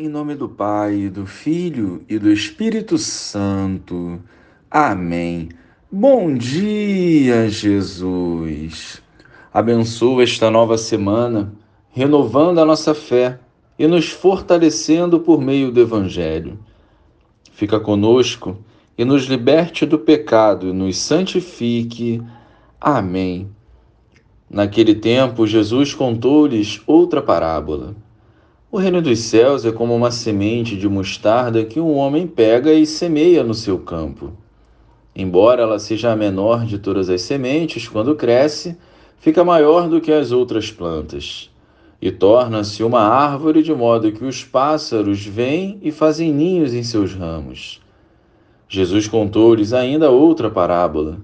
Em nome do Pai, do Filho e do Espírito Santo. Amém. Bom dia, Jesus. Abençoa esta nova semana, renovando a nossa fé e nos fortalecendo por meio do Evangelho. Fica conosco e nos liberte do pecado e nos santifique. Amém. Naquele tempo, Jesus contou-lhes outra parábola. O reino dos céus é como uma semente de mostarda que um homem pega e semeia no seu campo. Embora ela seja a menor de todas as sementes, quando cresce, fica maior do que as outras plantas e torna-se uma árvore de modo que os pássaros vêm e fazem ninhos em seus ramos. Jesus contou-lhes ainda outra parábola.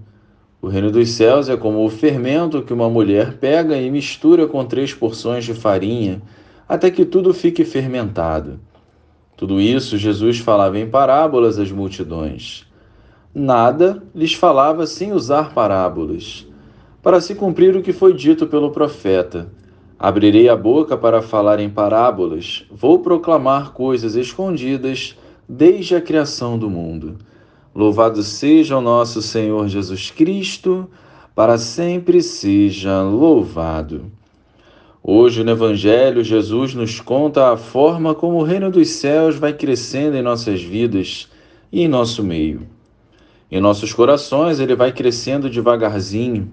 O reino dos céus é como o fermento que uma mulher pega e mistura com três porções de farinha até que tudo fique fermentado. Tudo isso Jesus falava em parábolas às multidões. Nada lhes falava sem usar parábolas, para se cumprir o que foi dito pelo profeta. Abrirei a boca para falar em parábolas, vou proclamar coisas escondidas desde a criação do mundo. Louvado seja o nosso Senhor Jesus Cristo, para sempre seja louvado. Hoje no Evangelho, Jesus nos conta a forma como o reino dos céus vai crescendo em nossas vidas e em nosso meio. Em nossos corações, ele vai crescendo devagarzinho,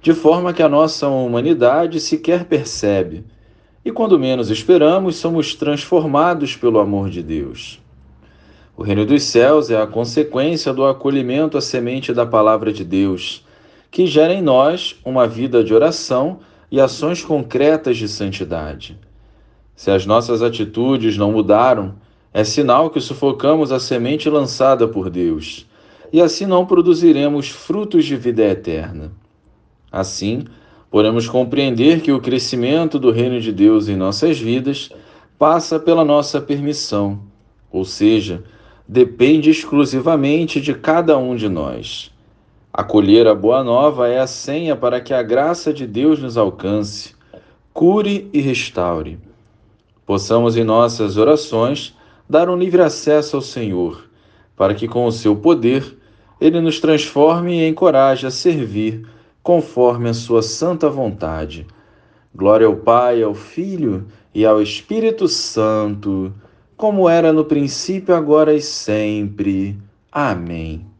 de forma que a nossa humanidade sequer percebe. E quando menos esperamos, somos transformados pelo amor de Deus. O reino dos céus é a consequência do acolhimento à semente da palavra de Deus, que gera em nós uma vida de oração e ações concretas de santidade. Se as nossas atitudes não mudaram, é sinal que sufocamos a semente lançada por Deus, e assim não produziremos frutos de vida eterna. Assim, podemos compreender que o crescimento do reino de Deus em nossas vidas passa pela nossa permissão, ou seja, depende exclusivamente de cada um de nós. Acolher a boa nova é a senha para que a graça de Deus nos alcance, cure e restaure. Possamos em nossas orações dar um livre acesso ao Senhor, para que com o seu poder ele nos transforme e encoraje a servir conforme a sua santa vontade. Glória ao Pai, ao Filho e ao Espírito Santo, como era no princípio, agora e sempre. Amém.